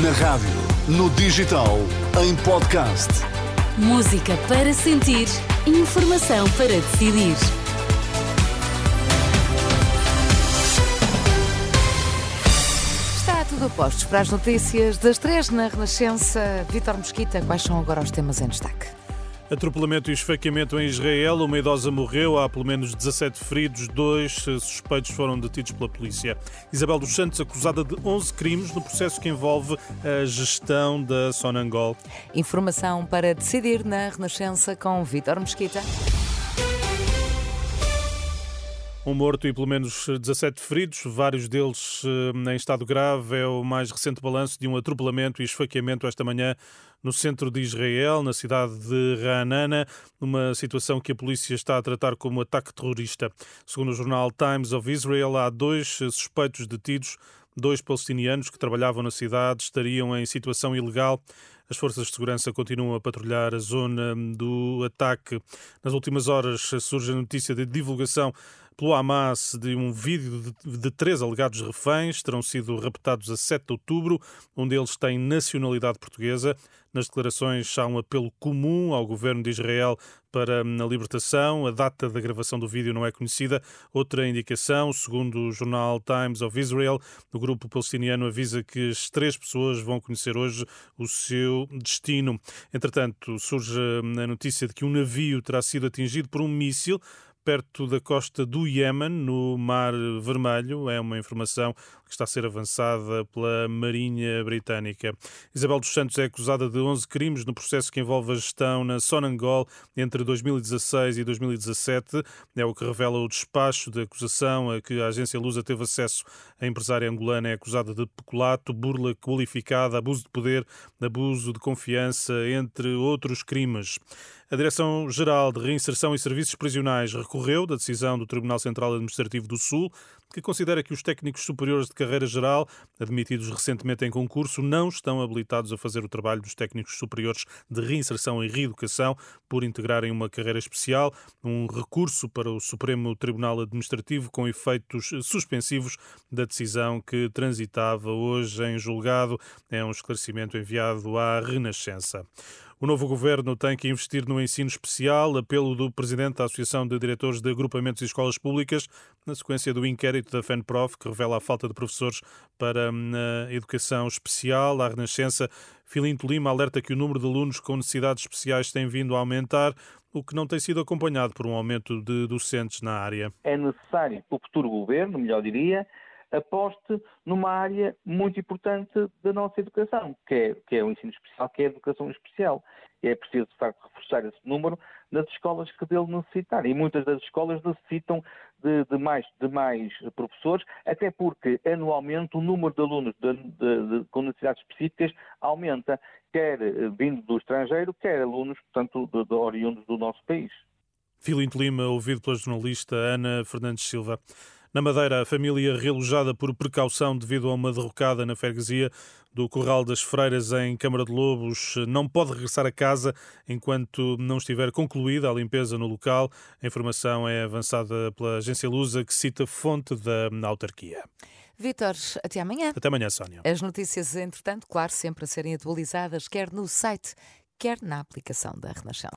Na rádio, no digital, em podcast. Música para sentir, informação para decidir. Está tudo a postos para as notícias das três na Renascença. Vítor Mosquita, quais são agora os temas em destaque? Atropelamento e esfaqueamento em Israel. Uma idosa morreu, há pelo menos 17 feridos, dois suspeitos foram detidos pela polícia. Isabel dos Santos acusada de 11 crimes no processo que envolve a gestão da Sonangol. Informação para decidir na Renascença com Vítor Mesquita. Um morto e pelo menos 17 feridos, vários deles eh, em estado grave. É o mais recente balanço de um atropelamento e esfaqueamento esta manhã no centro de Israel, na cidade de Ra'anana, numa situação que a polícia está a tratar como ataque terrorista. Segundo o jornal Times of Israel, há dois suspeitos detidos Dois palestinianos que trabalhavam na cidade estariam em situação ilegal. As forças de segurança continuam a patrulhar a zona do ataque. Nas últimas horas surge a notícia de divulgação pelo Hamas de um vídeo de, de, três alegados reféns. Terão sido raptados a 7 de outubro. Um deles tem nacionalidade portuguesa. Nas declarações há um apelo comum ao governo de Israel para a libertação. A data da gravação do vídeo não é conhecida. Outra indicação, segundo o jornal Times of Israel, o grupo palestiniano avisa que as três pessoas vão conhecer hoje o seu destino. Entretanto, surge a notícia de que um navio terá sido atingido por um míssil perto da costa do Iémen, no Mar Vermelho. É uma informação que está a ser avançada pela Marinha Britânica. Isabel dos Santos é acusada de 11 crimes no processo que envolve a gestão na Sonangol entre 2016 e 2017. É o que revela o despacho de acusação a que a agência Lusa teve acesso. A empresária angolana é acusada de peculato, burla qualificada, abuso de poder, abuso de confiança, entre outros crimes. A Direção-Geral de Reinserção e Serviços Prisionais recorreu da decisão do Tribunal Central Administrativo do Sul, que considera que os técnicos superiores de carreira geral, admitidos recentemente em concurso, não estão habilitados a fazer o trabalho dos técnicos superiores de reinserção e reeducação por integrarem uma carreira especial. Um recurso para o Supremo Tribunal Administrativo com efeitos suspensivos da decisão que transitava hoje em julgado. É um esclarecimento enviado à Renascença. O novo governo tem que investir no ensino especial, apelo do presidente da Associação de Diretores de Agrupamentos e Escolas Públicas, na sequência do inquérito da FENPROF, que revela a falta de professores para hum, a educação especial. A Renascença, Filinto Lima alerta que o número de alunos com necessidades especiais tem vindo a aumentar, o que não tem sido acompanhado por um aumento de docentes na área. É necessário que o futuro governo, melhor diria, aposte numa área muito importante da nossa educação, que é, que é o ensino especial, que é a educação especial. E é preciso, de facto, reforçar esse número nas escolas que dele necessitarem. E muitas das escolas necessitam de, de, mais, de mais professores, até porque anualmente o número de alunos de, com necessidades específicas aumenta, quer eh, vindo do estrangeiro, quer alunos, portanto, de, oriundos do nosso país. Filinto Lima, ouvido pela jornalista Ana Fernandes Silva. Na Madeira, a família realojada por precaução devido a uma derrocada na freguesia do Corral das Freiras em Câmara de Lobos não pode regressar a casa enquanto não estiver concluída a limpeza no local. A informação é avançada pela agência Lusa, que cita fonte da autarquia. Vítor, até amanhã. Até amanhã, Sónia. As notícias, entretanto, claro, sempre a serem atualizadas, quer no site, quer na aplicação da Renascença.